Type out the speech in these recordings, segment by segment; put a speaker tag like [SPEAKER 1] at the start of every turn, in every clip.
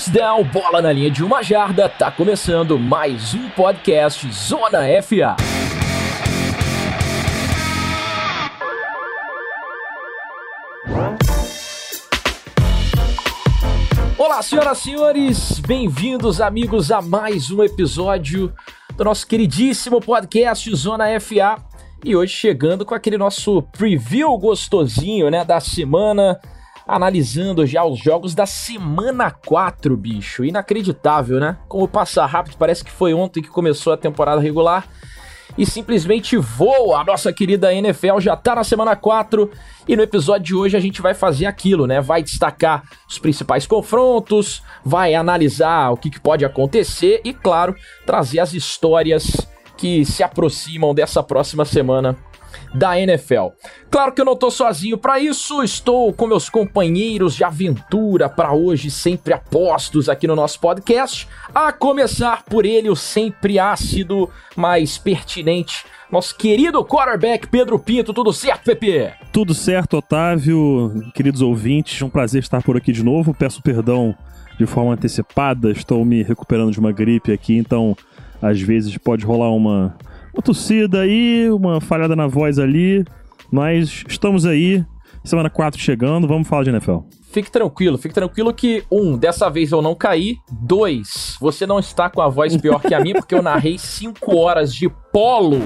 [SPEAKER 1] First down, bola na linha de uma jarda, tá começando mais um podcast Zona FA. Olá, senhoras e senhores, bem-vindos, amigos, a mais um episódio do nosso queridíssimo podcast Zona FA. E hoje chegando com aquele nosso preview gostosinho, né, da semana analisando já os jogos da semana 4, bicho. Inacreditável, né? Como passa rápido, parece que foi ontem que começou a temporada regular e simplesmente voa. A nossa querida NFL já tá na semana 4 e no episódio de hoje a gente vai fazer aquilo, né? Vai destacar os principais confrontos, vai analisar o que, que pode acontecer e, claro, trazer as histórias que se aproximam dessa próxima semana da NFL. Claro que eu não tô sozinho para isso, estou com meus companheiros de aventura para hoje, sempre apostos aqui no nosso podcast, a começar por ele, o sempre ácido, mas pertinente, nosso querido quarterback Pedro Pinto. Tudo certo, Pepe?
[SPEAKER 2] Tudo certo, Otávio, queridos ouvintes, um prazer estar por aqui de novo. Peço perdão de forma antecipada, estou me recuperando de uma gripe aqui, então às vezes pode rolar uma uma tossida aí, uma falhada na voz ali, mas estamos aí, semana 4 chegando, vamos falar de NFL.
[SPEAKER 1] Fique tranquilo, fique tranquilo que, um, dessa vez eu não caí. Dois, você não está com a voz pior que a minha, porque eu narrei cinco horas de polo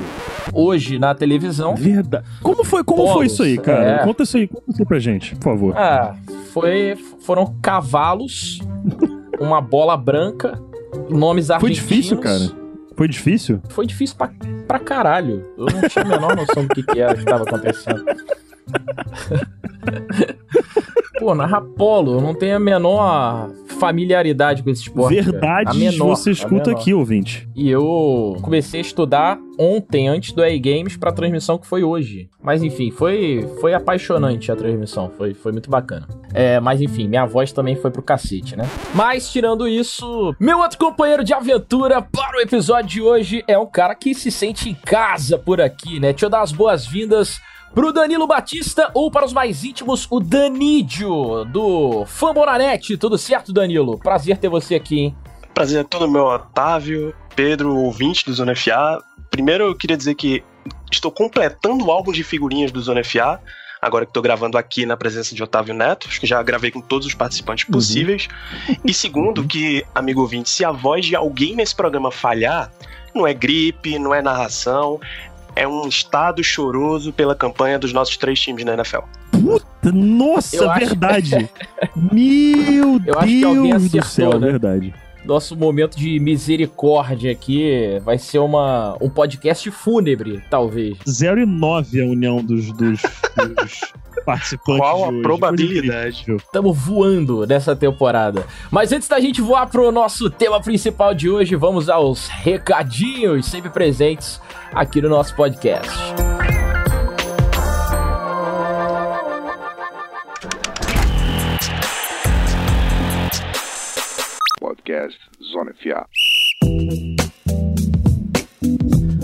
[SPEAKER 1] hoje na televisão.
[SPEAKER 2] Verdade. Como foi, como Polos, foi isso aí, cara? É... Conta isso aí, conta isso aí pra gente, por favor.
[SPEAKER 1] Ah, foi, foram cavalos, uma bola branca, nomes argentinos.
[SPEAKER 2] Foi difícil, cara. Foi difícil?
[SPEAKER 1] Foi difícil pra, pra caralho. Eu não tinha a menor noção do que, que era que tava acontecendo. Pô, narra polo, eu não tenho a menor familiaridade com esse esporte.
[SPEAKER 2] Verdade, menor, você escuta aqui, ouvinte.
[SPEAKER 1] E eu comecei a estudar ontem, antes do E-Games, pra transmissão que foi hoje. Mas enfim, foi, foi apaixonante a transmissão, foi, foi muito bacana. É, mas enfim, minha voz também foi pro cacete, né? Mas tirando isso, meu outro companheiro de aventura para o episódio de hoje é um cara que se sente em casa por aqui, né? Deixa eu dar as boas-vindas Pro Danilo Batista ou para os mais íntimos, o Danídio, do Fambonanet. Tudo certo, Danilo? Prazer ter você aqui, hein?
[SPEAKER 3] Prazer é todo meu, Otávio, Pedro, ouvinte do Zona FA. Primeiro eu queria dizer que estou completando o álbum de figurinhas do Zona FA, agora que estou gravando aqui na presença de Otávio Neto, acho que já gravei com todos os participantes uhum. possíveis. Uhum. E segundo, uhum. que, amigo ouvinte, se a voz de alguém nesse programa falhar, não é gripe, não é narração, é um estado choroso pela campanha dos nossos três times na NFL.
[SPEAKER 2] Puta, nossa, eu verdade. Acho... Meu eu Deus acertou, do céu, né? verdade.
[SPEAKER 1] Nosso momento de misericórdia aqui vai ser uma, um podcast fúnebre, talvez.
[SPEAKER 2] 0 e 9 a união dos, dos, dos participantes.
[SPEAKER 3] Qual a probabilidade?
[SPEAKER 1] Estamos voando nessa temporada. Mas antes da gente voar pro nosso tema principal de hoje, vamos aos recadinhos sempre presentes aqui no nosso podcast. Podcast Zona FA.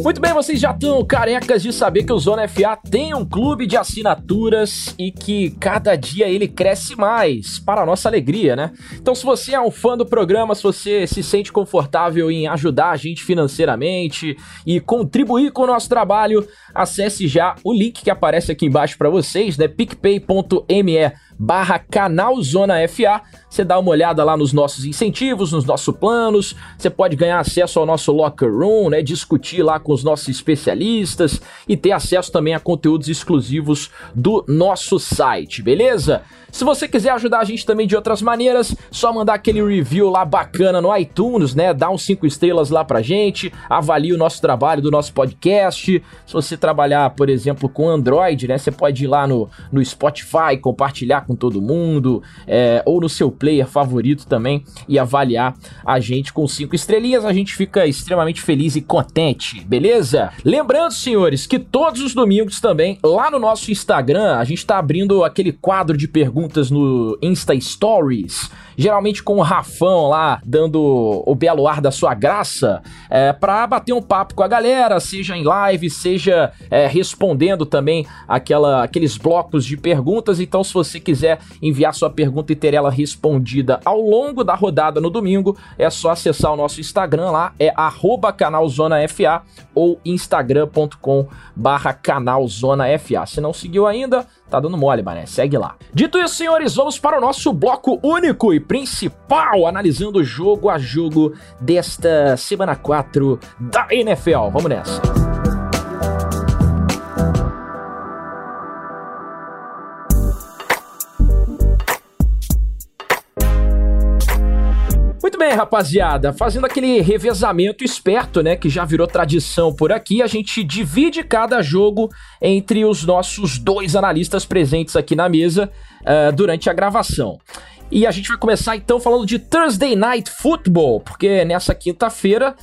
[SPEAKER 1] Muito bem, vocês já estão carecas de saber que o Zona FA tem um clube de assinaturas e que cada dia ele cresce mais, para nossa alegria, né? Então, se você é um fã do programa, se você se sente confortável em ajudar a gente financeiramente e contribuir com o nosso trabalho, acesse já o link que aparece aqui embaixo para vocês, né? picpay.me barra canal Zona FA. Você dá uma olhada lá nos nossos incentivos, nos nossos planos. Você pode ganhar acesso ao nosso locker room, né? Discutir lá com os nossos especialistas e ter acesso também a conteúdos exclusivos do nosso site, beleza? Se você quiser ajudar a gente também de outras maneiras, só mandar aquele review lá bacana no iTunes, né? Dá uns 5 estrelas lá pra gente, avalie o nosso trabalho do nosso podcast. Se você trabalhar, por exemplo, com Android, né? Você pode ir lá no, no Spotify, compartilhar com todo mundo, é, ou no seu player favorito também e avaliar a gente com 5 estrelinhas. A gente fica extremamente feliz e contente, beleza? Lembrando, senhores, que todos os domingos também, lá no nosso Instagram, a gente tá abrindo aquele quadro de perguntas no Insta Stories, geralmente com o Rafão lá dando o belo ar da sua graça, é, para bater um papo com a galera, seja em live, seja é, respondendo também aquela, aqueles blocos de perguntas. Então, se você quiser enviar sua pergunta e ter ela respondida ao longo da rodada no domingo, é só acessar o nosso Instagram lá, é canalzonafa ou instagram.com barra canalzonafa. Se não seguiu ainda, tá dando mole, mané. Segue lá. Dito isso, senhores, vamos para o nosso bloco único e principal, analisando jogo a jogo desta semana 4 da NFL. Vamos nessa. Bem, rapaziada, fazendo aquele revezamento esperto, né, que já virou tradição por aqui, a gente divide cada jogo entre os nossos dois analistas presentes aqui na mesa uh, durante a gravação. E a gente vai começar então falando de Thursday Night Football, porque nessa quinta-feira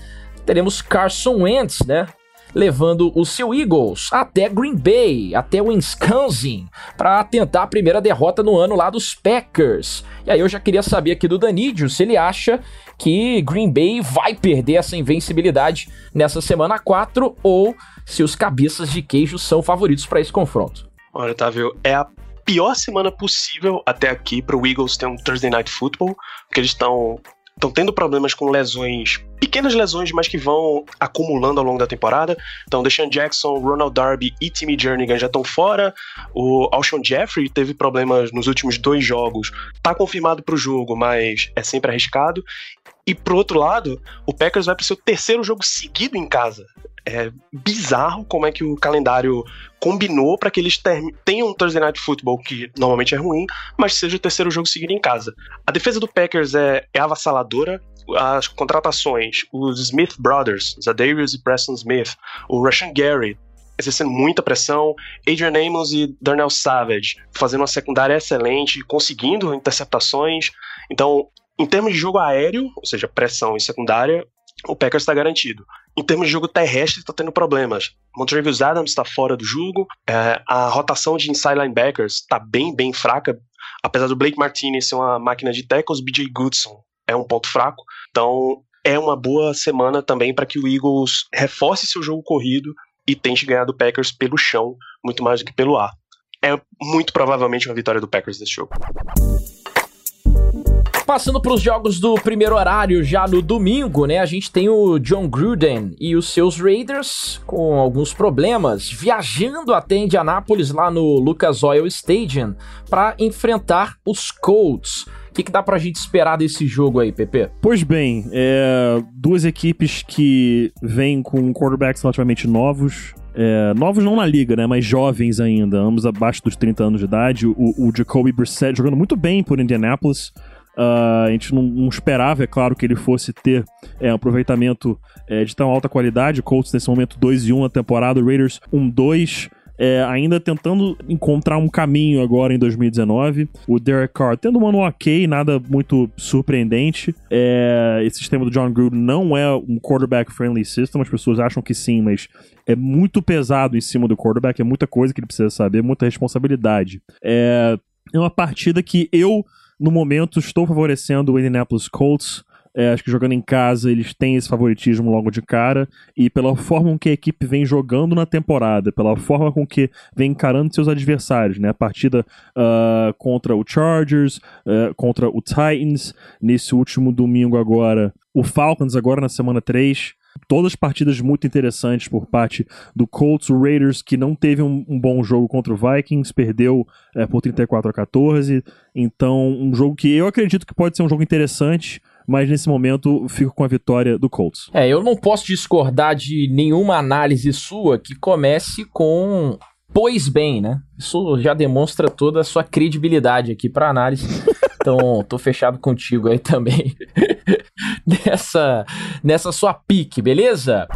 [SPEAKER 1] teremos Carson Wentz, né? Levando o seu Eagles até Green Bay, até Wisconsin, para tentar a primeira derrota no ano lá dos Packers. E aí eu já queria saber aqui do Danídio se ele acha que Green Bay vai perder essa invencibilidade nessa semana 4 ou se os cabeças de queijo são favoritos para esse confronto.
[SPEAKER 3] Olha, Otávio, é a pior semana possível até aqui para o Eagles ter um Thursday Night Football, porque eles estão estão tendo problemas com lesões, pequenas lesões, mas que vão acumulando ao longo da temporada. Então, Deshaun Jackson, Ronald Darby e Timmy Jernigan já estão fora. O Alshon Jeffrey teve problemas nos últimos dois jogos. Tá confirmado para o jogo, mas é sempre arriscado. E pro outro lado, o Packers vai para o seu terceiro jogo seguido em casa. É bizarro como é que o calendário combinou para que eles tenham um Thursday Night Football que normalmente é ruim, mas seja o terceiro jogo seguido em casa. A defesa do Packers é, é avassaladora. As contratações, os Smith Brothers, Zadarius e Preston Smith, o Russian Gary, exercendo muita pressão, Adrian Amos e Darnell Savage fazendo uma secundária excelente, conseguindo interceptações. Então, em termos de jogo aéreo, ou seja, pressão e secundária, o Packers está garantido. Em termos de jogo terrestre, está tendo problemas. Montrevious Adams está fora do jogo, é, a rotação de inside linebackers está bem, bem fraca. Apesar do Blake Martinez ser uma máquina de tackles, BJ Goodson é um ponto fraco. Então, é uma boa semana também para que o Eagles reforce seu jogo corrido e tente ganhar do Packers pelo chão, muito mais do que pelo ar. É muito provavelmente uma vitória do Packers nesse jogo.
[SPEAKER 1] Passando para os jogos do primeiro horário, já no domingo, né? A gente tem o John Gruden e os seus Raiders com alguns problemas, viajando até Indianápolis, lá no Lucas Oil Stadium, para enfrentar os Colts. O que, que dá pra gente esperar desse jogo aí, Pepe?
[SPEAKER 2] Pois bem, é, duas equipes que vêm com quarterbacks relativamente novos, é, novos não na liga, né? Mas jovens ainda, ambos abaixo dos 30 anos de idade. O, o Jacoby Brissett jogando muito bem por Indianapolis. Uh, a gente não, não, esperava, é claro, que ele fosse ter é, aproveitamento é, de tão alta qualidade. Colts nesse momento 2 e 1 na temporada, Raiders 1-2. É, ainda tentando encontrar um caminho agora em 2019. O Derek Carr tendo um ano ok, nada muito surpreendente. É, esse sistema do John Gruden não é um quarterback-friendly system, as pessoas acham que sim, mas é muito pesado em cima do quarterback, é muita coisa que ele precisa saber, muita responsabilidade. É, é uma partida que eu no momento, estou favorecendo o Indianapolis Colts. É, acho que jogando em casa eles têm esse favoritismo logo de cara. E pela forma com que a equipe vem jogando na temporada, pela forma com que vem encarando seus adversários, né? A partida uh, contra o Chargers, uh, contra o Titans, nesse último domingo agora. O Falcons agora na semana 3 todas partidas muito interessantes por parte do Colts, o Raiders, que não teve um, um bom jogo contra o Vikings, perdeu é, por 34 a 14. Então, um jogo que eu acredito que pode ser um jogo interessante. Mas nesse momento fico com a vitória do Colts.
[SPEAKER 1] É, eu não posso discordar de nenhuma análise sua que comece com pois bem, né? Isso já demonstra toda a sua credibilidade aqui para análise. Então, tô fechado contigo aí também. nessa, nessa sua pique, beleza?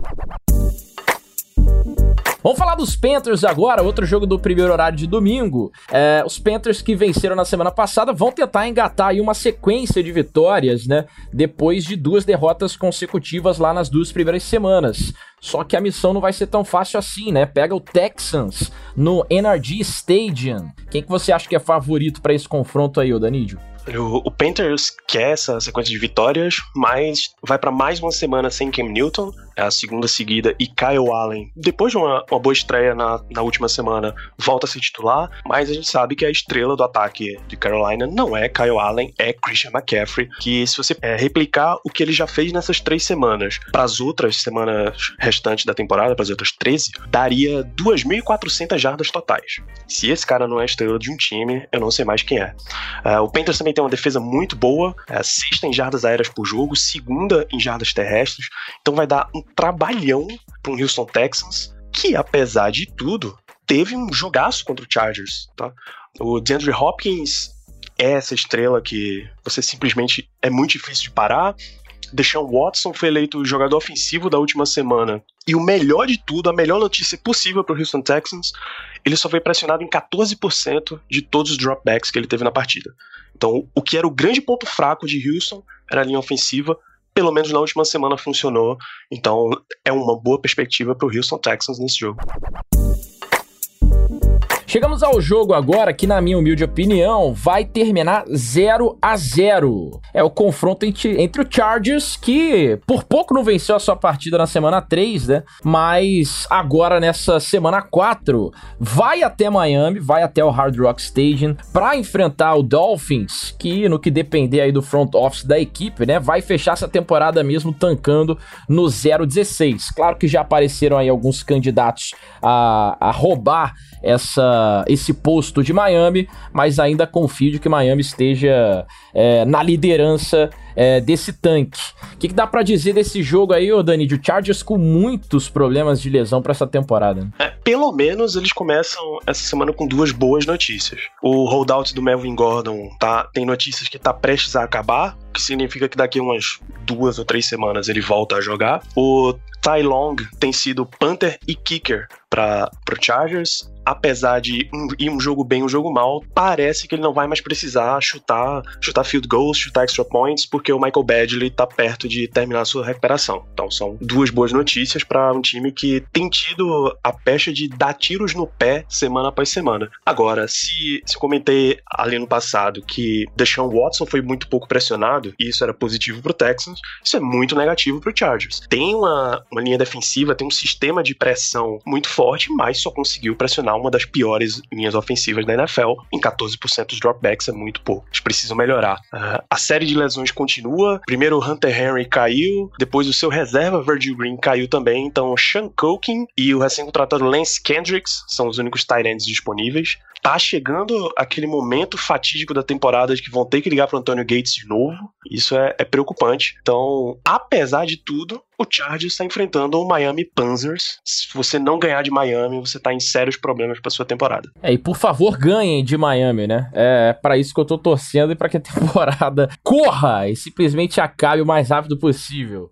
[SPEAKER 1] Vamos falar dos Panthers agora, outro jogo do primeiro horário de domingo. É, os Panthers que venceram na semana passada vão tentar engatar aí uma sequência de vitórias, né? Depois de duas derrotas consecutivas lá nas duas primeiras semanas. Só que a missão não vai ser tão fácil assim, né? Pega o Texans no NRG Stadium. Quem que você acha que é favorito para esse confronto aí, ô Danídio?
[SPEAKER 3] O, o, Panthers quer essa sequência de vitórias, mas vai para mais uma semana sem Cam Newton, é a segunda seguida, e Kyle Allen, depois de uma, uma, boa estreia na, na última semana, volta a ser titular, mas a gente sabe que a estrela do ataque de Carolina não é Kyle Allen, é Christian McCaffrey, que se você é, replicar o que ele já fez nessas três semanas para as outras semanas restantes da temporada, para as outras 13, daria 2.400 jardas totais. Se esse cara não é estrela de um time, eu não sei mais quem é. Uh, o Panthers também tem uma defesa muito boa, é, sexta em jardas aéreas por jogo, segunda em jardas terrestres, então vai dar um trabalhão para um Houston Texans, que apesar de tudo, teve um jogaço contra o Chargers, tá? O DeAndre Hopkins é essa estrela que você simplesmente é muito difícil de parar. Deshaun Watson foi eleito jogador ofensivo da última semana. E o melhor de tudo, a melhor notícia possível para o Houston Texans, ele só foi pressionado em 14% de todos os dropbacks que ele teve na partida. Então, o que era o grande ponto fraco de Houston era a linha ofensiva, pelo menos na última semana funcionou. Então, é uma boa perspectiva para o Houston Texans nesse jogo.
[SPEAKER 1] Chegamos ao jogo agora que, na minha humilde opinião, vai terminar 0 a 0 É o confronto entre, entre o Chargers, que por pouco não venceu a sua partida na semana 3, né? Mas agora nessa semana 4 vai até Miami, vai até o Hard Rock Stadium para enfrentar o Dolphins, que no que depender aí do front office da equipe, né, vai fechar essa temporada mesmo tancando no 0-16. Claro que já apareceram aí alguns candidatos a, a roubar essa, esse posto de Miami, mas ainda confio de que Miami esteja é, na liderança é, desse tanque. O que, que, dá para dizer desse jogo aí, ô Dani, Chargers com muitos problemas de lesão para essa temporada?
[SPEAKER 3] É, pelo menos eles começam essa semana com duas boas notícias. O holdout do Melvin Gordon tá, tem notícias que tá prestes a acabar, que significa que daqui umas duas ou três semanas ele volta a jogar. O Ty Long tem sido punter e kicker para o Chargers apesar de um, ir um jogo bem, um jogo mal, parece que ele não vai mais precisar chutar, chutar field goals, chutar extra points, porque o Michael Badgley tá perto de terminar sua recuperação. Então são duas boas notícias para um time que tem tido a pecha de dar tiros no pé semana após semana. Agora, se, se eu comentei ali no passado que Deshaun Watson foi muito pouco pressionado, e isso era positivo pro Texans, isso é muito negativo pro Chargers. Tem uma, uma linha defensiva, tem um sistema de pressão muito forte, mas só conseguiu pressionar uma das piores linhas ofensivas da NFL. Em 14% dos dropbacks é muito pouco. Eles precisam melhorar. Uh, a série de lesões continua. Primeiro o Hunter Henry caiu, depois o seu reserva Virgil Green caiu também. Então Sean Culkin e o recém-contratado Lance Kendricks são os únicos tight ends disponíveis tá chegando aquele momento fatídico da temporada de que vão ter que ligar pro Antônio Gates de novo. Isso é, é preocupante. Então, apesar de tudo, o Chargers está enfrentando o Miami Panzers. Se você não ganhar de Miami, você tá em sérios problemas para sua temporada.
[SPEAKER 1] É, e por favor, ganhem de Miami, né? É para isso que eu tô torcendo e para que a temporada corra e simplesmente acabe o mais rápido possível.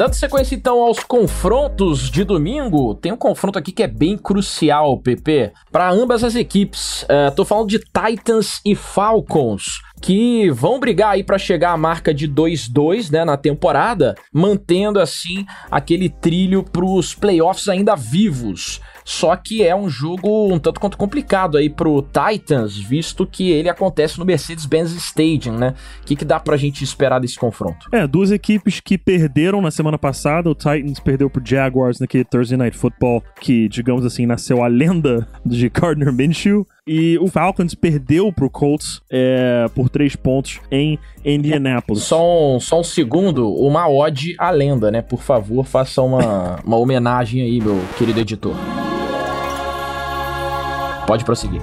[SPEAKER 1] Dando sequência então aos confrontos de domingo, tem um confronto aqui que é bem crucial, PP, para ambas as equipes. Uh, tô falando de Titans e Falcons que vão brigar aí para chegar à marca de 2-2, né, na temporada, mantendo assim aquele trilho para os playoffs ainda vivos. Só que é um jogo um tanto quanto complicado aí pro Titans, visto que ele acontece no Mercedes-Benz Stadium, né? O que, que dá pra gente esperar desse confronto?
[SPEAKER 2] É, duas equipes que perderam na semana passada. O Titans perdeu pro Jaguars naquele Thursday Night Football, que, digamos assim, nasceu a lenda de Gardner Minshew. E o Falcons perdeu pro Colts é, por três pontos em Indianapolis.
[SPEAKER 1] Só um, só um segundo, uma ode à lenda, né? Por favor, faça uma, uma homenagem aí, meu querido editor. Pode prosseguir.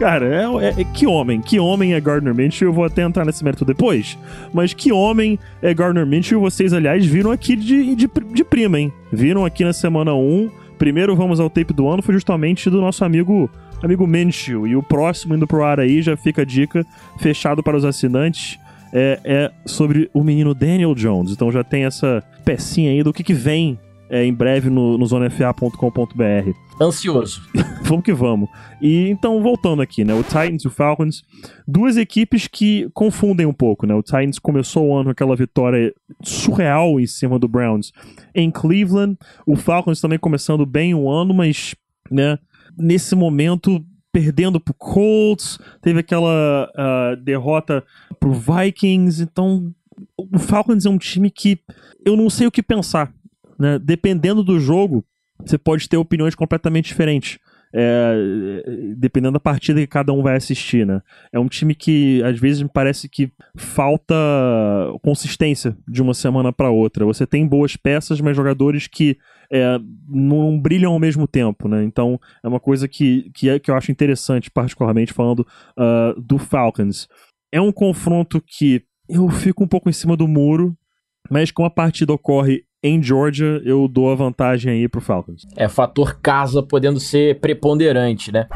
[SPEAKER 2] Cara, é, é, é, que homem, que homem é Gardner Minshew, eu vou até entrar nesse mérito depois, mas que homem é Gardner Minshew, vocês, aliás, viram aqui de, de, de prima, hein? Viram aqui na semana 1, primeiro vamos ao tape do ano, foi justamente do nosso amigo amigo Minshew, e o próximo indo pro ar aí, já fica a dica, fechado para os assinantes, é, é sobre o menino Daniel Jones, então já tem essa pecinha aí do que que vem é, em breve no, no zonefa.com.br.
[SPEAKER 1] Ansioso.
[SPEAKER 2] vamos que vamos. E então, voltando aqui, né? O Titans e o Falcons, duas equipes que confundem um pouco, né? O Titans começou o ano com aquela vitória surreal em cima do Browns em Cleveland. O Falcons também começando bem o ano, mas, né? Nesse momento perdendo pro Colts, teve aquela uh, derrota pro Vikings, então o Falcons é um time que eu não sei o que pensar, né? Dependendo do jogo, você pode ter opiniões completamente diferentes. É, dependendo da partida que cada um vai assistir, né? É um time que às vezes me parece que falta consistência de uma semana para outra. Você tem boas peças, mas jogadores que é, não brilham ao mesmo tempo, né? Então é uma coisa que, que, é, que eu acho interessante, particularmente falando uh, do Falcons. É um confronto que eu fico um pouco em cima do muro, mas como a partida ocorre em Georgia, eu dou a vantagem aí pro Falcons.
[SPEAKER 1] É, fator casa podendo ser preponderante, né?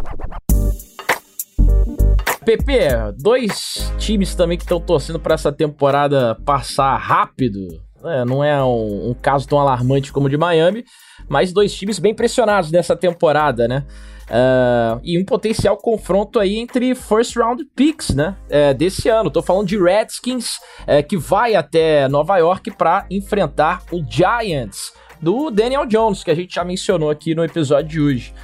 [SPEAKER 1] PP, dois times também que estão torcendo para essa temporada passar rápido. É, não é um, um, caso tão alarmante como o de Miami, mas dois times bem pressionados nessa temporada, né? Uh, e um potencial confronto aí entre first round picks, né? Uh, desse ano. Tô falando de Redskins, uh, que vai até Nova York para enfrentar o Giants do Daniel Jones, que a gente já mencionou aqui no episódio de hoje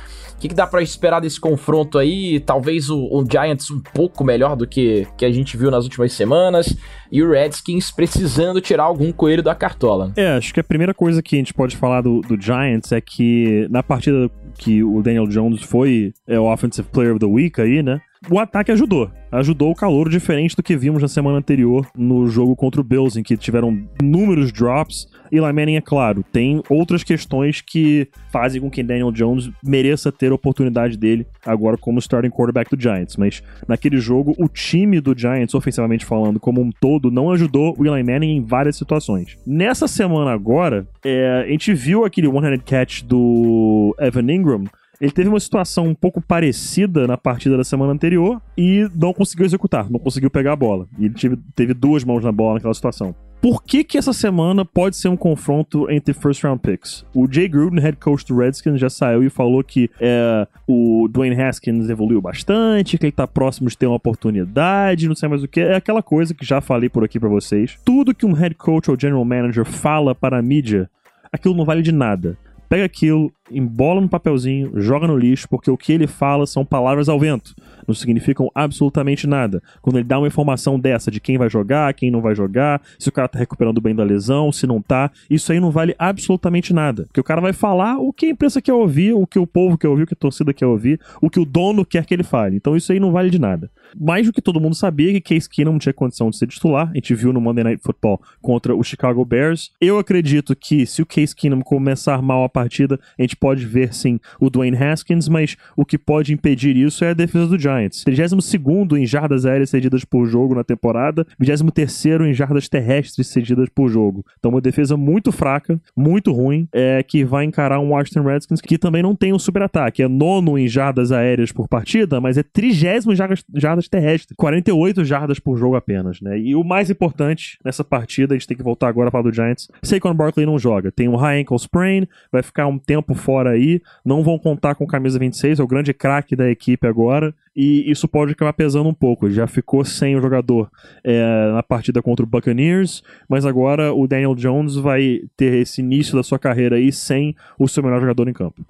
[SPEAKER 1] que, que dá para esperar desse confronto aí? Talvez o, o, Giants um pouco melhor do que, que a gente viu nas últimas semanas. E o Redskins precisando tirar algum coelho da cartola.
[SPEAKER 2] É, acho que a primeira coisa que a gente pode falar do, do Giants é que na partida que o Daniel Jones foi é, o Offensive Player of the Week aí, né? O ataque ajudou. Ajudou o calor diferente do que vimos na semana anterior no jogo contra o Bills, em que tiveram inúmeros drops. E Manning, é claro, tem outras questões que fazem com que Daniel Jones mereça ter a oportunidade dele agora como starting quarterback do Giants. Mas naquele jogo, o time do Giants, ofensivamente falando, como um todo, não ajudou o Eli Manning em várias situações. Nessa semana agora, é, a gente viu aquele one-handed catch do Evan Ingram ele teve uma situação um pouco parecida na partida da semana anterior e não conseguiu executar, não conseguiu pegar a bola. E ele teve, teve duas mãos na bola naquela situação. Por que que essa semana pode ser um confronto entre first round picks? O Jay Gruden, head coach do Redskins, já saiu e falou que é, o Dwayne Haskins evoluiu bastante, que ele tá próximo de ter uma oportunidade, não sei mais o que. É aquela coisa que já falei por aqui para vocês. Tudo que um head coach ou general manager fala para a mídia, aquilo não vale de nada pega aquilo, embola no papelzinho, joga no lixo, porque o que ele fala são palavras ao vento. Não significam absolutamente nada. Quando ele dá uma informação dessa de quem vai jogar, quem não vai jogar, se o cara tá recuperando bem da lesão, se não tá, isso aí não vale absolutamente nada. Porque o cara vai falar o que a imprensa quer ouvir, o que o povo quer ouvir, o que a torcida quer ouvir, o que o dono quer que ele fale. Então isso aí não vale de nada. Mais do que todo mundo sabia que Case Keenum não tinha condição de ser titular. A gente viu no Monday Night Football contra o Chicago Bears. Eu acredito que se o Case Keenum começar mal a partida, a gente pode ver sim o Dwayne Haskins, mas o que pode impedir isso é a defesa do Giants. 32 em jardas aéreas cedidas por jogo na temporada, 23 em jardas terrestres cedidas por jogo. Então uma defesa muito fraca, muito ruim, é, que vai encarar um Washington Redskins que também não tem um super ataque. É nono em jardas aéreas por partida, mas é trigésimo em jardas, jardas jardas terrestres, 48 jardas por jogo apenas, né? E o mais importante nessa partida, a gente tem que voltar agora para do Giants, Saquon Barkley não joga, tem um high ankle sprain, vai ficar um tempo fora aí, não vão contar com camisa 26, é o grande craque da equipe agora, e isso pode acabar pesando um pouco. Já ficou sem o jogador é, na partida contra o Buccaneers, mas agora o Daniel Jones vai ter esse início da sua carreira aí sem o seu melhor jogador em campo.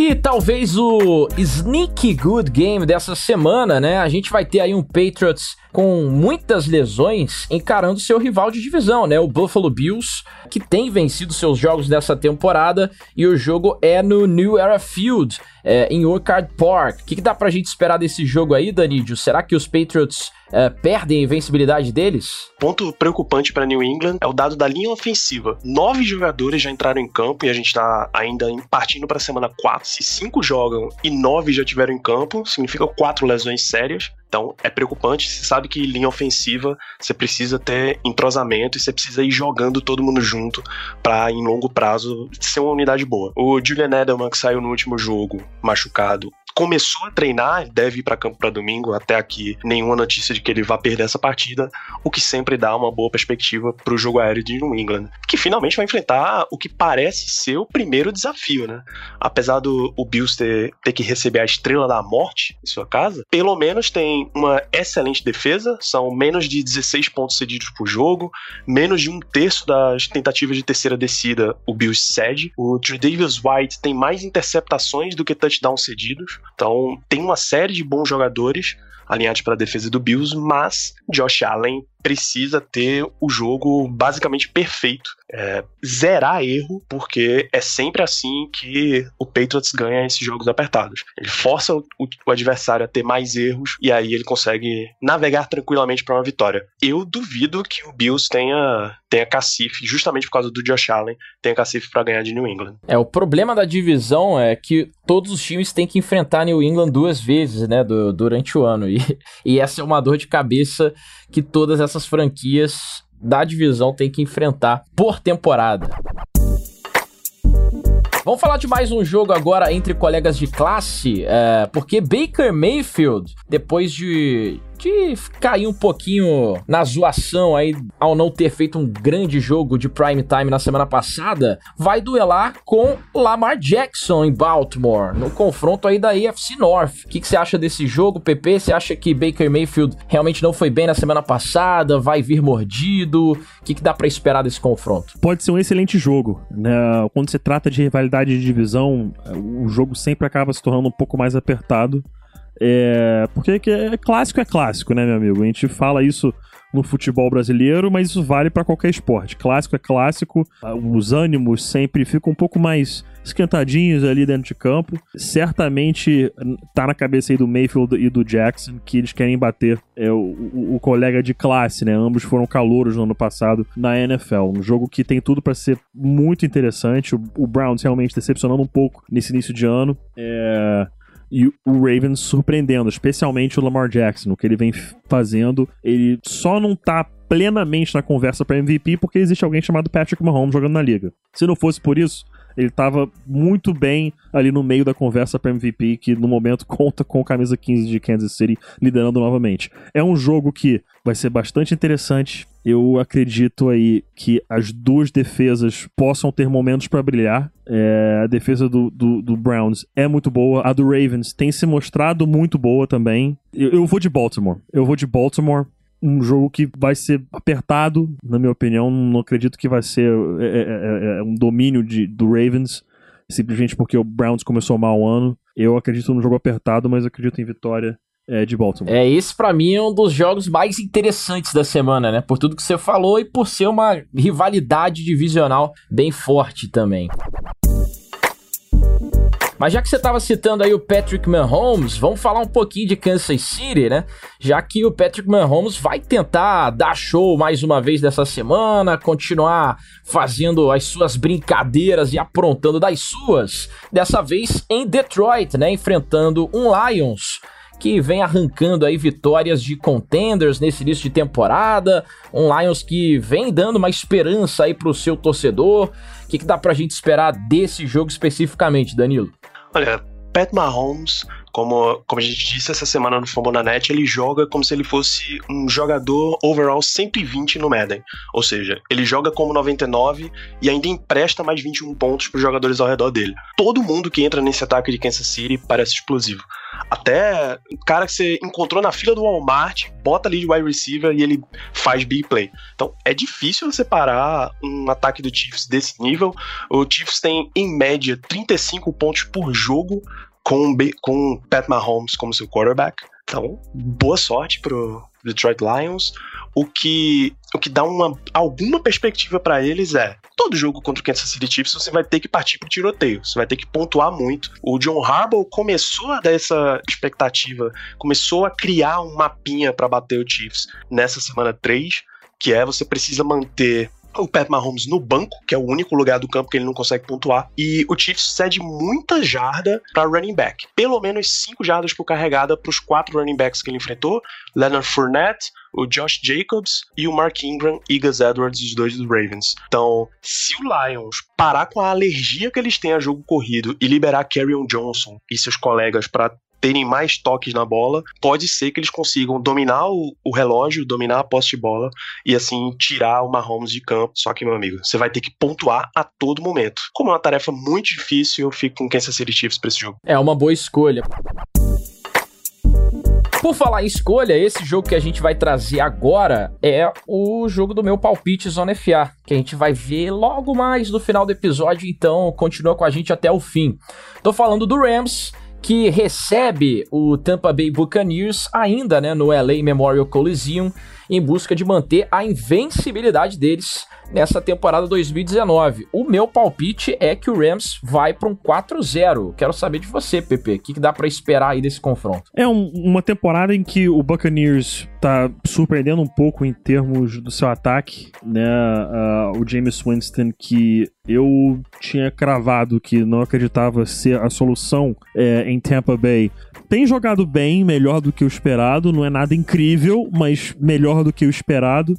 [SPEAKER 1] E talvez o sneaky good game dessa semana, né? A gente vai ter aí um Patriots com muitas lesões encarando seu rival de divisão, né? O Buffalo Bills, que tem vencido seus jogos dessa temporada e o jogo é no New Era Field, é, em Orchard Park. O que, que dá pra gente esperar desse jogo aí, Danídio? Será que os Patriots é, perdem a invencibilidade deles?
[SPEAKER 3] Ponto preocupante para New England é o dado da linha ofensiva. Nove jogadores já entraram em campo e a gente está ainda partindo para a semana 4. Se cinco jogam e nove já tiveram em campo, significa quatro lesões sérias. Então é preocupante. Você sabe que linha ofensiva você precisa ter entrosamento e você precisa ir jogando todo mundo junto para em longo prazo ser uma unidade boa. O Julian Edelman que saiu no último jogo machucado começou a treinar, deve ir para campo para domingo. Até aqui, nenhuma notícia de que ele vá perder essa partida, o que sempre dá uma boa perspectiva para o jogo aéreo de New England, que finalmente vai enfrentar o que parece ser o primeiro desafio, né? Apesar do o Bills ter, ter que receber a estrela da morte em sua casa, pelo menos tem uma excelente defesa, são menos de 16 pontos cedidos por jogo, menos de um terço das tentativas de terceira descida o Bills cede. O Tredavious White tem mais interceptações do que touchdowns cedidos. Então, tem uma série de bons jogadores alinhados para a defesa do Bills, mas Josh Allen precisa ter o jogo basicamente perfeito. É, zerar erro, porque é sempre assim que o Patriots ganha esses jogos apertados. Ele força o, o adversário a ter mais erros e aí ele consegue navegar tranquilamente para uma vitória. Eu duvido que o Bills tenha, tenha cacife, justamente por causa do Josh Allen, tenha cacife para ganhar de New England.
[SPEAKER 1] É, o problema da divisão é que todos os times têm que enfrentar New England duas vezes, né, do, durante o ano. E, e essa é uma dor de cabeça que todas essas franquias da divisão têm que enfrentar por temporada. Vamos falar de mais um jogo agora entre colegas de classe, é, porque Baker Mayfield, depois de de cair um pouquinho na zoação aí ao não ter feito um grande jogo de prime time na semana passada, vai duelar com Lamar Jackson em Baltimore, no confronto aí da AFC North. O que, que você acha desse jogo, PP? Você acha que Baker Mayfield realmente não foi bem na semana passada? Vai vir mordido? O que, que dá para esperar desse confronto?
[SPEAKER 2] Pode ser um excelente jogo, né? Quando se trata de rivalidade de divisão, o jogo sempre acaba se tornando um pouco mais apertado. É, porque é, clássico é clássico, né, meu amigo? A gente fala isso no futebol brasileiro, mas isso vale para qualquer esporte. Clássico é clássico, os ânimos sempre ficam um pouco mais esquentadinhos ali dentro de campo. Certamente tá na cabeça aí do Mayfield e do Jackson que eles querem bater é, o, o, o, colega de classe, né? Ambos foram calouros no ano passado na NFL. Um jogo que tem tudo para ser muito interessante. O, o Browns realmente decepcionando um pouco nesse início de ano. É e o Ravens surpreendendo, especialmente o Lamar Jackson, o que ele vem fazendo. Ele só não tá plenamente na conversa para MVP porque existe alguém chamado Patrick Mahomes jogando na liga. Se não fosse por isso, ele estava muito bem ali no meio da conversa para MVP, que no momento conta com a camisa 15 de Kansas City liderando novamente. É um jogo que vai ser bastante interessante. Eu acredito aí que as duas defesas possam ter momentos para brilhar. É, a defesa do, do, do, Browns é muito boa. A do Ravens tem se mostrado muito boa também. Eu, eu vou de Baltimore. Eu vou de Baltimore um jogo que vai ser apertado, na minha opinião. Não acredito que vai ser é, é, é, é um domínio de, do Ravens, simplesmente porque o Browns começou mal o ano. Eu acredito no jogo apertado, mas acredito em vitória é, de Baltimore.
[SPEAKER 1] É, esse para mim é um dos jogos mais interessantes da semana, né? Por tudo que você falou e por ser uma rivalidade divisional bem forte também. Mas já que você estava citando aí o Patrick Mahomes, vamos falar um pouquinho de Kansas City, né? Já que o Patrick Mahomes vai tentar dar show mais uma vez dessa semana, continuar fazendo as suas brincadeiras e aprontando das suas, dessa vez em Detroit, né? Enfrentando um Lions que vem arrancando aí vitórias de contenders nesse início de temporada, um Lions que vem dando uma esperança aí pro seu torcedor. O que, que dá pra gente esperar desse jogo especificamente, Danilo?
[SPEAKER 3] Olha, Pat Mahomes, como, como a gente disse essa semana no Fambonanet, ele joga como se ele fosse um jogador overall 120 no Madden. Ou seja, ele joga como 99 e ainda empresta mais 21 pontos para os jogadores ao redor dele. Todo mundo que entra nesse ataque de Kansas City parece explosivo. Até o cara que você encontrou na fila do Walmart, bota ali de wide receiver e ele faz big play. Então é difícil você parar um ataque do Chiefs desse nível. O Chiefs tem, em média, 35 pontos por jogo com, com Pat Mahomes como seu quarterback. Então, boa sorte pro Detroit Lions. O que, o que dá uma, alguma perspectiva para eles é: todo jogo contra o Kansas City Chiefs você vai ter que partir pro tiroteio, você vai ter que pontuar muito. O John Harbaugh começou a dar essa expectativa, começou a criar um mapinha para bater o Chiefs nessa semana 3, que é você precisa manter o Pat Mahomes no banco, que é o único lugar do campo que ele não consegue pontuar, e o Chiefs cede muita jarda para running back. Pelo menos 5 jardas por carregada para os quatro running backs que ele enfrentou: Leonard Fournette, o Josh Jacobs e o Mark Ingram e Gus Edwards, os dois do Ravens. Então, se o Lions parar com a alergia que eles têm a jogo corrido e liberar Carrion Johnson e seus colegas para terem mais toques na bola, pode ser que eles consigam dominar o, o relógio, dominar a posse de bola e assim tirar o Mahomes de campo. Só que, meu amigo, você vai ter que pontuar a todo momento. Como é uma tarefa muito difícil, eu fico com Kansas City Chiefs pra esse jogo.
[SPEAKER 1] É uma boa escolha. Por falar em escolha, esse jogo que a gente vai trazer agora é o jogo do meu palpite Zona FA, que a gente vai ver logo mais no final do episódio, então continua com a gente até o fim. Tô falando do Rams, que recebe o Tampa Bay Buccaneers ainda, né, no LA Memorial Coliseum, em busca de manter a invencibilidade deles nessa temporada 2019. O meu palpite é que o Rams vai para um 4-0. Quero saber de você, Pepe. O que, que dá para esperar aí desse confronto?
[SPEAKER 2] É um, uma temporada em que o Buccaneers tá surpreendendo um pouco em termos do seu ataque, né? Uh, o James Winston, que eu tinha cravado que não acreditava ser a solução é, em Tampa Bay, tem jogado bem, melhor do que o esperado. Não é nada incrível, mas melhor do que o esperado.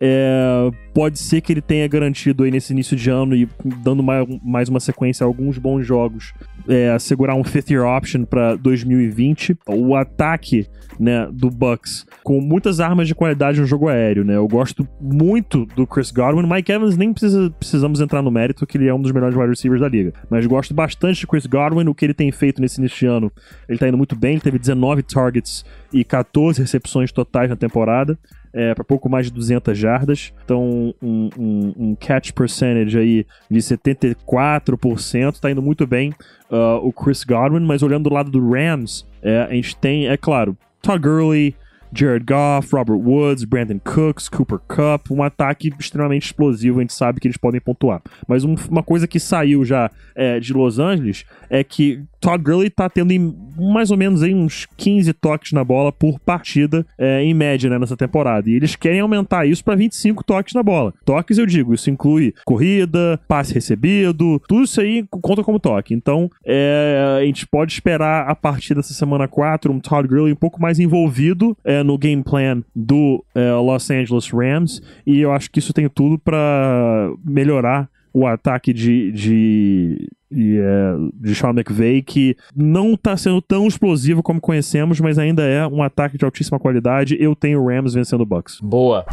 [SPEAKER 2] É, pode ser que ele tenha garantido aí nesse início de ano e dando mais, mais uma sequência a alguns bons jogos, é, assegurar um fifth year option para 2020. O ataque né, do Bucks com muitas armas de qualidade no jogo aéreo, né? Eu gosto muito do Chris Godwin. Mike Evans nem precisa, precisamos entrar no mérito que ele é um dos melhores wide receivers da liga, mas gosto bastante de Chris Godwin, o que ele tem feito nesse início de ano. Ele tá indo muito bem, ele teve 19 targets e 14 recepções totais na temporada é, para pouco mais de 200 jardas. Então, um, um, um, catch percentage aí de 74%, tá indo muito bem uh, o Chris Godwin, mas olhando do lado do Rams, é, a gente tem, é claro, Todd Gurley, Jared Goff, Robert Woods, Brandon Cooks, Cooper Cup, um ataque extremamente explosivo, a gente sabe que eles podem pontuar. Mas um, uma coisa que saiu já é, de Los Angeles é que Todd Gurley tá tendo mais ou menos aí uns 15 toques na bola por partida, é, em média, né, nessa temporada. E eles querem aumentar isso para 25 toques na bola. Toques, eu digo, isso inclui corrida, passe recebido, tudo isso aí conta como toque. Então, é, a gente pode esperar a partir dessa semana 4 um Todd Gurley um pouco mais envolvido é, no game plan do é, Los Angeles Rams. E eu acho que isso tem tudo para melhorar o ataque de, de, de, é, de Sean McVay, que não está sendo tão explosivo como conhecemos, mas ainda é um ataque de altíssima qualidade. Eu tenho o Rams vencendo o Bucks.
[SPEAKER 1] Boa.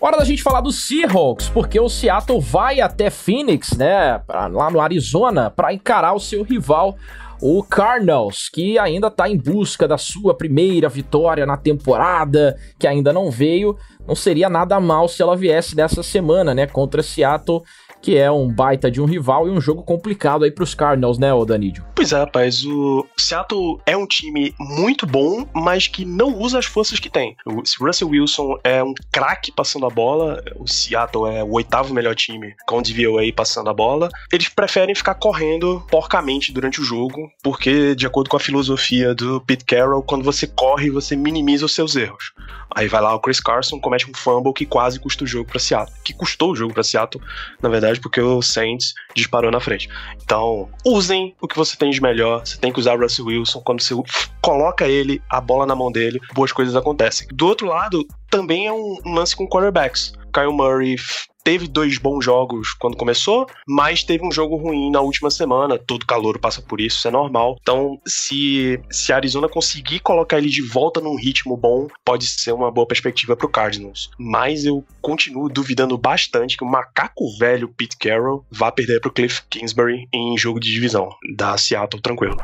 [SPEAKER 1] Hora da gente falar do Seahawks, porque o Seattle vai até Phoenix, né, lá no Arizona, para encarar o seu rival, o Cardinals, que ainda está em busca da sua primeira vitória na temporada, que ainda não veio. Não seria nada mal se ela viesse nessa semana, né, contra Seattle que é um baita de um rival e um jogo complicado aí pros Cardinals, né, Danídio?
[SPEAKER 3] Pois é, rapaz, o Seattle é um time muito bom, mas que não usa as forças que tem. O Russell Wilson é um craque passando a bola, o Seattle é o oitavo melhor time com DVOA passando a bola. Eles preferem ficar correndo porcamente durante o jogo, porque de acordo com a filosofia do Pete Carroll, quando você corre, você minimiza os seus erros. Aí vai lá o Chris Carson, comete um fumble que quase custa o jogo para Seattle, que custou o jogo para Seattle, na verdade porque o Saints disparou na frente. Então, usem o que você tem de melhor. Você tem que usar o Russell Wilson. Quando você coloca ele, a bola na mão dele, boas coisas acontecem. Do outro lado, também é um, lance com quarterbacks. Kyle Murray teve dois bons jogos quando começou, mas teve um jogo ruim na última semana. Todo calor passa por isso, isso é normal. Então, se, se a Arizona conseguir colocar ele de volta num ritmo bom, pode ser uma boa perspectiva pro Cardinals. Mas eu continuo duvidando bastante que o macaco velho Pete Carroll vá perder pro Cliff Kingsbury em jogo de divisão da Seattle tranquilo.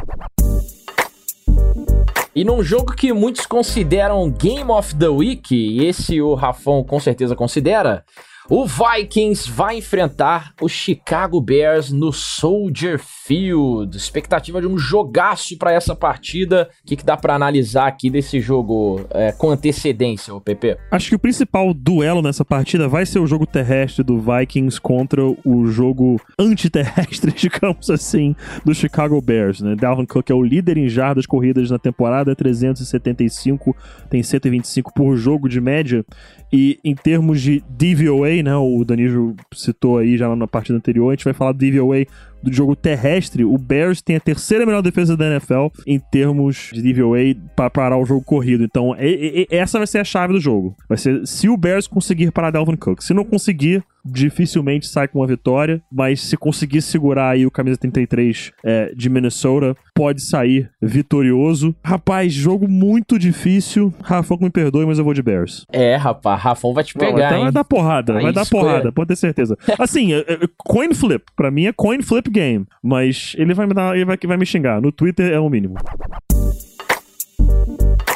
[SPEAKER 1] E num jogo que muitos consideram Game of the Week, e esse o Rafão com certeza considera, o Vikings vai enfrentar o Chicago Bears no Soldier Field. Expectativa de um jogaço para essa partida. O que, que dá para analisar aqui desse jogo é, com antecedência, o PP?
[SPEAKER 2] Acho que o principal duelo nessa partida vai ser o jogo terrestre do Vikings contra o jogo antiterrestre, digamos assim, do Chicago Bears. Né? Dalvin Cook é o líder em jardas corridas na temporada, 375, tem 125 por jogo de média. E em termos de DVOA, né, o Danilo citou aí já na partida anterior, a gente vai falar do DVOA do jogo terrestre, o Bears tem a terceira melhor defesa da NFL em termos de DVOA para parar o jogo corrido. Então, essa vai ser a chave do jogo. Vai ser se o Bears conseguir parar Dalvin Cook. Se não conseguir, dificilmente sai com uma vitória, mas se conseguir segurar aí o camisa 33 é, de Minnesota, pode sair vitorioso. Rapaz, jogo muito difícil. Rafão me perdoe, mas eu vou de Bears.
[SPEAKER 1] É, rapaz, Rafão vai te pegar,
[SPEAKER 2] vai,
[SPEAKER 1] hein?
[SPEAKER 2] vai dar porrada,
[SPEAKER 1] Aí
[SPEAKER 2] vai dar porrada, pode ter certeza. Assim, é, é, coin flip, pra mim é coin flip game, mas ele vai me dar, ele vai, vai me xingar. No Twitter é o mínimo.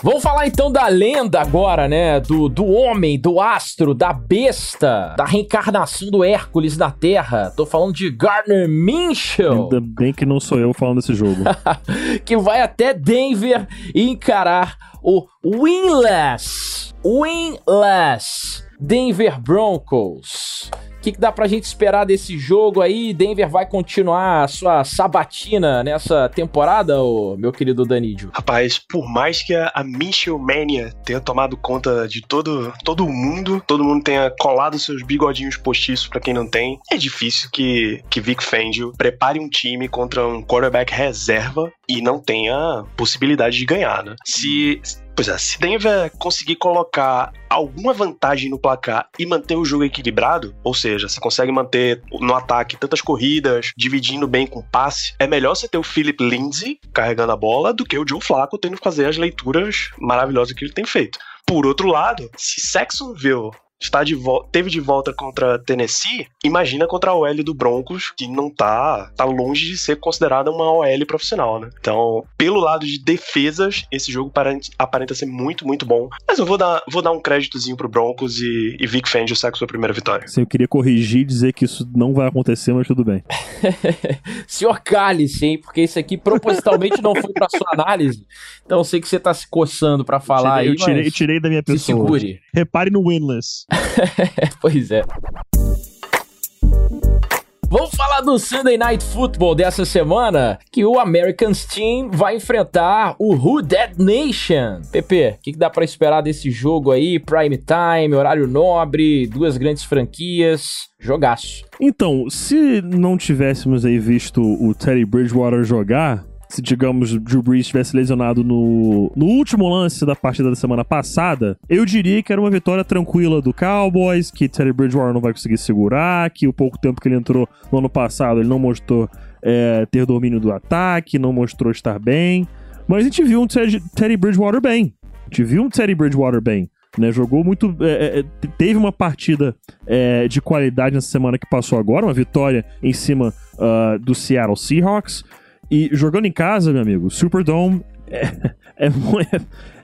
[SPEAKER 1] Vamos falar então da lenda agora, né? Do, do homem, do astro, da besta, da reencarnação do Hércules na Terra. Tô falando de Gardner Minshew,
[SPEAKER 2] Ainda bem que não sou eu falando desse jogo.
[SPEAKER 1] que vai até Denver encarar o winless, winless Denver Broncos. O que, que dá pra gente esperar desse jogo aí? Denver vai continuar a sua sabatina nessa temporada, ô, meu querido Danídio?
[SPEAKER 3] Rapaz, por mais que a, a Michel Mania tenha tomado conta de todo, todo mundo, todo mundo tenha colado seus bigodinhos postiços pra quem não tem, é difícil que, que Vic Fangio prepare um time contra um quarterback reserva e não tenha possibilidade de ganhar, né? Se, Pois é, se Denver conseguir colocar alguma vantagem no placar e manter o jogo equilibrado, ou seja, você consegue manter no ataque tantas corridas, dividindo bem com passe, é melhor você ter o Philip Lindsay carregando a bola do que o Joe Flacco tendo que fazer as leituras maravilhosas que ele tem feito. Por outro lado, se Saxonville está de teve de volta contra Tennessee, imagina contra a OL do Broncos, que não tá, tá longe de ser considerada uma OL profissional, né? Então, pelo lado de defesas, esse jogo aparenta, aparenta ser muito, muito bom. Mas eu vou dar, vou dar um créditozinho pro Broncos e, e Vic Fangio sai com sua primeira vitória.
[SPEAKER 2] Sim, eu queria corrigir e dizer que isso não vai acontecer, mas tudo bem.
[SPEAKER 1] Senhor Cálice, hein? Porque isso aqui propositalmente não foi pra sua análise. Então eu sei que você tá se coçando pra falar
[SPEAKER 2] eu
[SPEAKER 1] aí,
[SPEAKER 2] tirei,
[SPEAKER 1] mas
[SPEAKER 2] eu tirei da minha
[SPEAKER 1] se
[SPEAKER 2] pessoa.
[SPEAKER 1] segure.
[SPEAKER 2] Repare no winless.
[SPEAKER 1] pois é. Vamos falar do Sunday Night Football dessa semana, que o Americans Team vai enfrentar o Who That Nation. Pepe, o que, que dá pra esperar desse jogo aí? Prime time, horário nobre, duas grandes franquias, jogaço.
[SPEAKER 2] Então, se não tivéssemos aí visto o Teddy Bridgewater jogar, se, digamos, Drew Brees tivesse lesionado no, no último lance da partida da semana passada, eu diria que era uma vitória tranquila do Cowboys, que Teddy Bridgewater não vai conseguir segurar, que o pouco tempo que ele entrou no ano passado ele não mostrou é, ter domínio do ataque, não mostrou estar bem. Mas a gente viu um Teddy Bridgewater bem. A gente viu um Teddy Bridgewater bem. Né, jogou muito. É, é, teve uma partida é, de qualidade nessa semana que passou agora, uma vitória em cima uh, do Seattle Seahawks. E jogando em casa, meu amigo, Superdome é, é,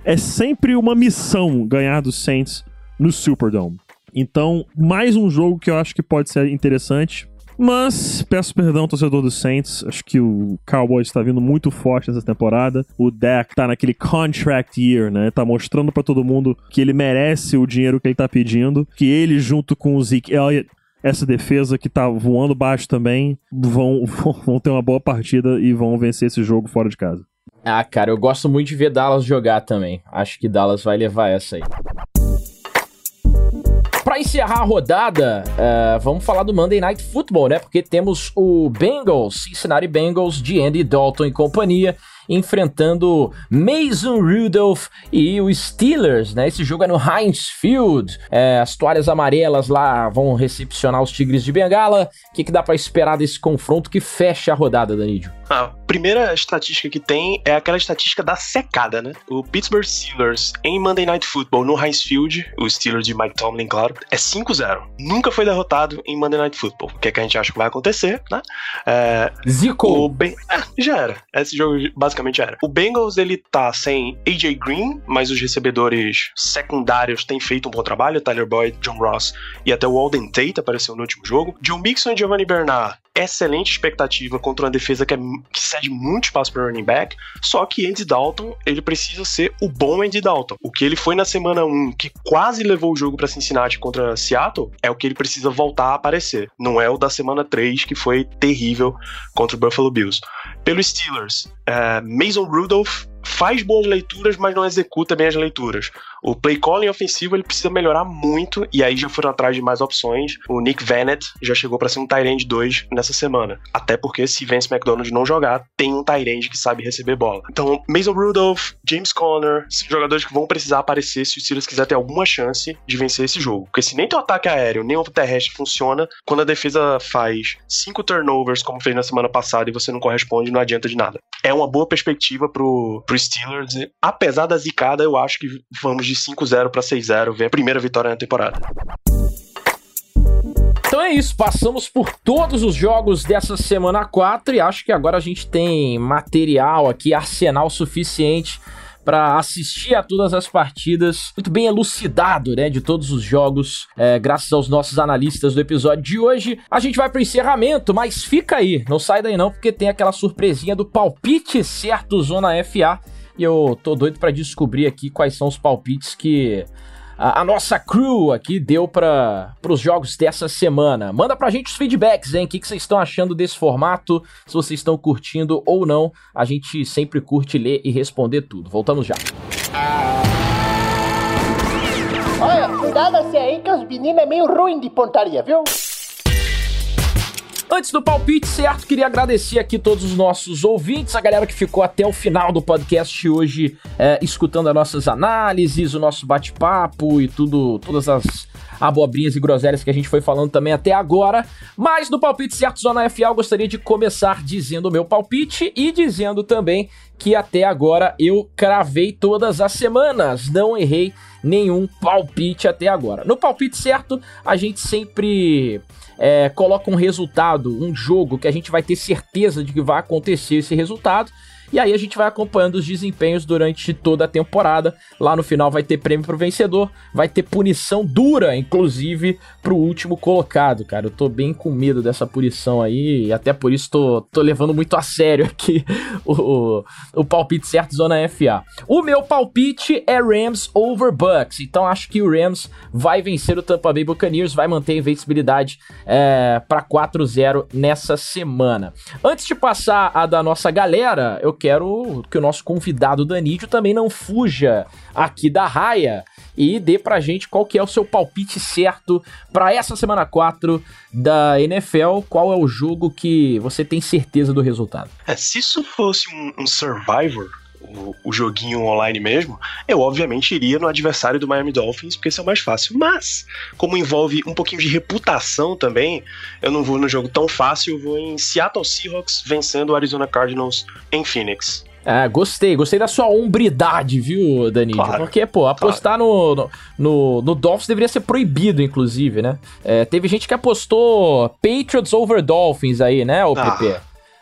[SPEAKER 2] é, sempre uma missão ganhar dos Saints no Superdome. Então, mais um jogo que eu acho que pode ser interessante. Mas peço perdão, torcedor dos Saints. Acho que o Cowboys está vindo muito forte nessa temporada. O Dak tá naquele contract year, né? Tá mostrando para todo mundo que ele merece o dinheiro que ele tá pedindo. Que ele, junto com o Zeke Elliott, essa defesa que tá voando baixo também, vão, vão ter uma boa partida e vão vencer esse jogo fora de casa.
[SPEAKER 1] Ah, cara, eu gosto muito de ver Dallas jogar também. Acho que Dallas vai levar essa aí. Para encerrar a rodada, uh, vamos falar do Monday Night Football, né? Porque temos o Bengals, Cincinnati Bengals, de Andy Dalton e companhia, enfrentando Mason Rudolph e os Steelers, né? Esse jogo é no Heinz Field. É, as toalhas amarelas lá vão recepcionar os Tigres de Bengala. O que, que dá para esperar desse confronto que fecha a rodada, Danídio?
[SPEAKER 3] A primeira estatística que tem é aquela estatística da secada, né? O Pittsburgh Steelers em Monday Night Football no Heinz Field, o Steelers de Mike Tomlin, claro, é 5-0. Nunca foi derrotado em Monday Night Football. O que, é que a gente acha que vai acontecer, né? É,
[SPEAKER 1] Zico!
[SPEAKER 3] O ben... é, já era. Esse jogo basicamente já era. O Bengals, ele tá sem AJ Green, mas os recebedores secundários têm feito um bom trabalho. Tyler Boyd, John Ross e até o Alden Tate apareceu no último jogo. John Mixon e Giovanni Bernard excelente expectativa contra uma defesa que, é, que cede muito espaço para running back, só que Andy Dalton, ele precisa ser o bom Andy Dalton. O que ele foi na semana 1, que quase levou o jogo para Cincinnati contra Seattle, é o que ele precisa voltar a aparecer. Não é o da semana 3, que foi terrível contra o Buffalo Bills. Pelo Steelers, uh, Mason Rudolph faz boas leituras, mas não executa bem as leituras. O play calling ofensivo ele precisa melhorar muito e aí já foram atrás de mais opções. O Nick Vannett já chegou para ser um Tyrande 2 nessa semana. Até porque se Vance McDonald não jogar, tem um Tyrande que sabe receber bola. Então, Mason Rudolph, James Conner, jogadores que vão precisar aparecer se o Steelers quiser ter alguma chance de vencer esse jogo. Porque se nem teu ataque aéreo, nem o terrestre funciona, quando a defesa faz cinco turnovers, como fez na semana passada, e você não corresponde, não adianta de nada. É uma boa perspectiva pro, pro Steelers. Apesar da zicada, eu acho que vamos de 5-0 para 6-0, ver a primeira vitória na temporada.
[SPEAKER 1] Então é isso, passamos por todos os jogos dessa semana 4 e acho que agora a gente tem material aqui, arsenal suficiente para assistir a todas as partidas, muito bem elucidado, né, de todos os jogos, é, graças aos nossos analistas do episódio de hoje. A gente vai pro encerramento, mas fica aí, não sai daí não, porque tem aquela surpresinha do palpite certo Zona FA e eu tô doido para descobrir aqui quais são os palpites que a, nossa crew aqui deu para os jogos dessa semana. Manda pra gente os feedbacks, hein? O que, que vocês estão achando desse formato? Se vocês estão curtindo ou não. A gente sempre curte ler e responder tudo. Voltamos já.
[SPEAKER 4] Olha, cuidado assim aí que os meninos é meio ruim de pontaria, viu?
[SPEAKER 1] Antes do palpite certo, queria agradecer aqui todos os nossos ouvintes, a galera que ficou até o final do podcast hoje, é, escutando as nossas análises, o nosso bate-papo e tudo, todas as abobrinhas e groselhas que a gente foi falando também até agora. Mas no palpite certo Zona FA eu gostaria de começar dizendo o meu palpite e dizendo também que até agora eu cravei todas as semanas, não errei nenhum palpite até agora. No palpite certo, a gente sempre é, coloca um resultado, um jogo que a gente vai ter certeza de que vai acontecer esse resultado. E aí a gente vai acompanhando os desempenhos durante toda a temporada. Lá no final vai ter prêmio pro vencedor, vai ter punição dura, inclusive, pro último colocado, cara. Eu tô bem com medo dessa punição aí, e até por isso tô, tô levando muito a sério aqui o, o palpite certo Zona FA. O meu palpite é Rams over Bucks, então acho que o Rams vai vencer o Tampa Bay Buccaneers, vai manter a invencibilidade é, para 4-0 nessa semana. Antes de passar a da nossa galera, eu quero que o nosso convidado Danídio também não fuja aqui da raia e dê pra gente qual que é o seu palpite certo para essa semana 4 da NFL, qual é o jogo que você tem certeza do resultado.
[SPEAKER 3] É, se isso fosse um, um Survivor, o, o, joguinho online mesmo, eu obviamente iria no adversário do Miami Dolphins, porque esse é o mais fácil. Mas, como envolve um pouquinho de reputação também, eu não vou no jogo tão fácil, eu vou em Seattle Seahawks vencendo o Arizona Cardinals em Phoenix.
[SPEAKER 1] É, gostei, gostei da sua hombridade, viu, Danilo? Claro, Porque, pô, apostar claro. no, no, no, Dolphins deveria ser proibido, inclusive, né? É, teve gente que apostou Patriots over Dolphins aí, né, o ah. PP?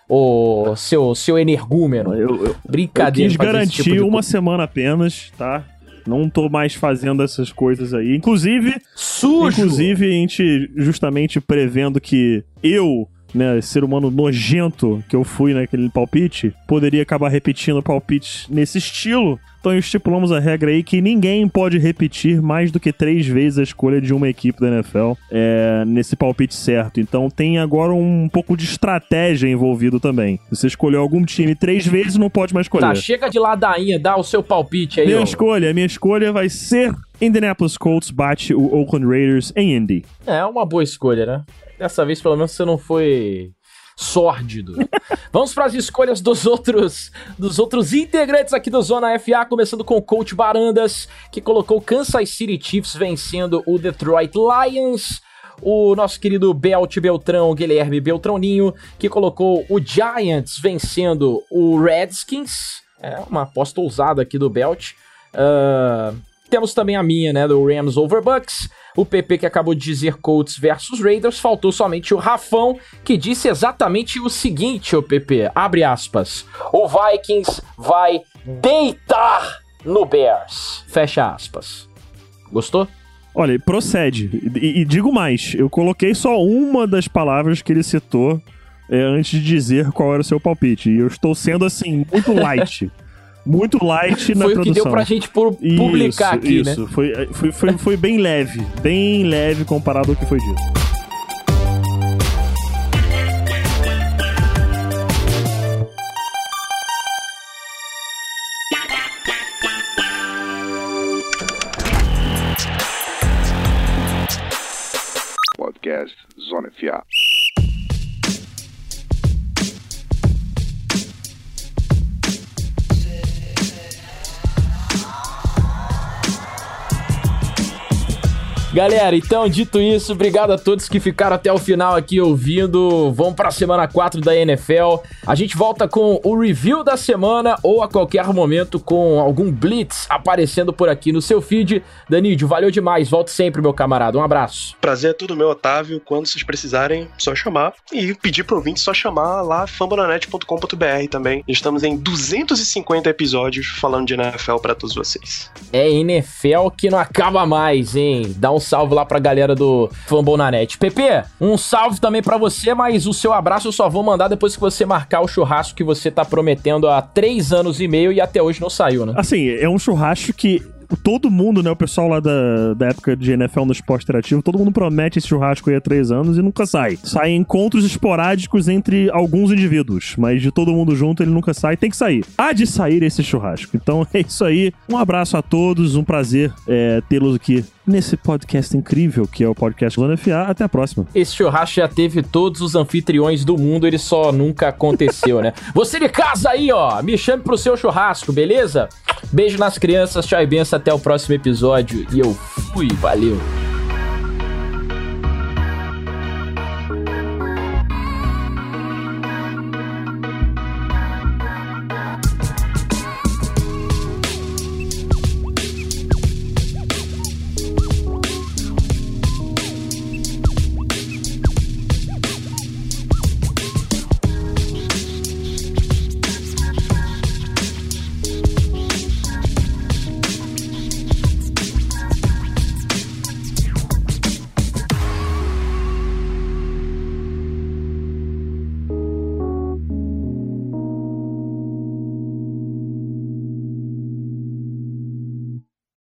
[SPEAKER 1] O seu, seu energúmeno.
[SPEAKER 2] Eu, eu, Brincadeira. Eu quis garantir tipo uma semana apenas, tá? Não tô mais fazendo essas coisas aí. Inclusive.
[SPEAKER 1] Sujo!
[SPEAKER 2] Inclusive, a gente justamente prevendo que eu né, ser humano nojento que eu fui naquele palpite, poderia acabar repetindo palpites nesse estilo. Então estipulamos a regra aí que ninguém pode repetir mais do que três vezes a escolha de uma equipe da NFL é, nesse palpite certo. Então tem agora um pouco de estratégia envolvido também. Você escolheu algum time três vezes, não pode mais escolher. Tá,
[SPEAKER 1] chega de ladainha, dá o seu palpite aí.
[SPEAKER 2] Minha ó. escolha, minha escolha vai ser Indianapolis Colts bate o Oakland Raiders em Indy.
[SPEAKER 1] É uma boa escolha, né? Dessa vez, pelo menos, você não foi sórdido. Vamos para as escolhas dos outros dos outros integrantes aqui do Zona FA, começando com o coach Barandas, que colocou Kansas City Chiefs vencendo o Detroit Lions. O nosso querido Belt Beltrão, Guilherme Beltrãoninho, que colocou o Giants vencendo o Redskins. É uma aposta ousada aqui do Belt. Uh, temos também a minha, né, do Rams over Bucks. O PP que acabou de dizer Colts versus Raiders. Faltou somente o Rafão, que disse exatamente o seguinte, o PP. Abre aspas. O Vikings vai deitar no Bears. Fecha aspas. Gostou?
[SPEAKER 2] Olha, procede. E, e, digo mais, eu coloquei só uma das palavras que ele citou é, antes de dizer qual era o seu palpite. E eu estou sendo, assim, muito light. muito light na
[SPEAKER 1] foi
[SPEAKER 2] produção. Foi o que
[SPEAKER 1] deu pra gente publicar
[SPEAKER 2] isso,
[SPEAKER 1] aqui,
[SPEAKER 2] isso.
[SPEAKER 1] né?
[SPEAKER 2] Foi, foi, foi, foi bem leve, bem leve comparado ao que foi dito.
[SPEAKER 1] Galera, então, dito isso, obrigado a todos que ficaram até o final aqui ouvindo. Vamos para a semana 4 da NFL. A gente volta com o review da semana ou a qualquer momento com algum blitz aparecendo por aqui no seu feed. Danídio, valeu demais. Volto sempre, meu camarada. Um abraço.
[SPEAKER 3] Prazer é tudo meu, Otávio. Quando vocês precisarem, só chamar. E pedir pro ouvinte só chamar lá fambonanet.com.br também. Estamos em 250 episódios falando de NFL para todos vocês.
[SPEAKER 1] É NFL que não acaba mais, hein? Dá um salve lá pra galera do Fumble na Net. PP, um salve também para você, mas o seu abraço eu só vou mandar depois que você marcar o churrasco que você tá prometendo há três anos e meio e até hoje não saiu, né?
[SPEAKER 2] Assim, é um churrasco que todo mundo, né, o pessoal lá da, da época de NFL no esporte interativo, todo mundo promete esse churrasco aí há três anos e nunca sai. Sai encontros esporádicos entre alguns indivíduos, mas de todo mundo junto ele nunca sai. Tem que sair. Há de sair esse churrasco. Então é isso aí. Um abraço a todos, um prazer é, tê-los aqui nesse podcast incrível que é o podcast Lona FA. Até a próxima.
[SPEAKER 1] Esse churrasco já teve todos os anfitriões do mundo, ele só nunca aconteceu, né? Você de casa aí, ó, me chame pro seu churrasco, beleza? Beijo nas crianças, tchau e benção, até o próximo episódio. E eu fui, valeu.